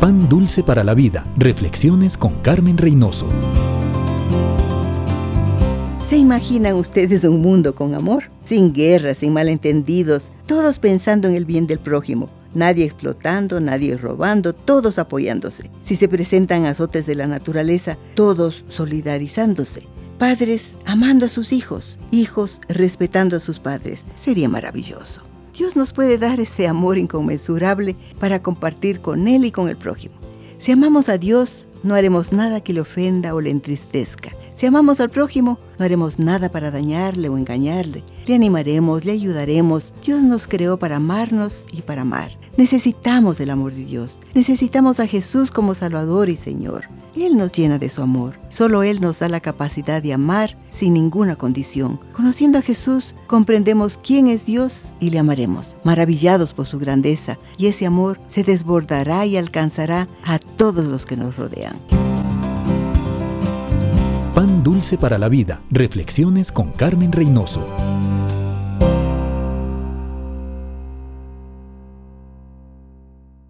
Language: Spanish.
Pan Dulce para la Vida. Reflexiones con Carmen Reynoso. ¿Se imaginan ustedes un mundo con amor? Sin guerras, sin malentendidos, todos pensando en el bien del prójimo. Nadie explotando, nadie robando, todos apoyándose. Si se presentan azotes de la naturaleza, todos solidarizándose. Padres amando a sus hijos, hijos respetando a sus padres. Sería maravilloso. Dios nos puede dar ese amor inconmensurable para compartir con Él y con el prójimo. Si amamos a Dios, no haremos nada que le ofenda o le entristezca. Si amamos al prójimo, no haremos nada para dañarle o engañarle. Le animaremos, le ayudaremos. Dios nos creó para amarnos y para amar. Necesitamos el amor de Dios. Necesitamos a Jesús como Salvador y Señor. Él nos llena de su amor. Solo Él nos da la capacidad de amar sin ninguna condición. Conociendo a Jesús, comprendemos quién es Dios y le amaremos, maravillados por su grandeza, y ese amor se desbordará y alcanzará a todos los que nos rodean. Pan dulce para la vida. Reflexiones con Carmen Reynoso.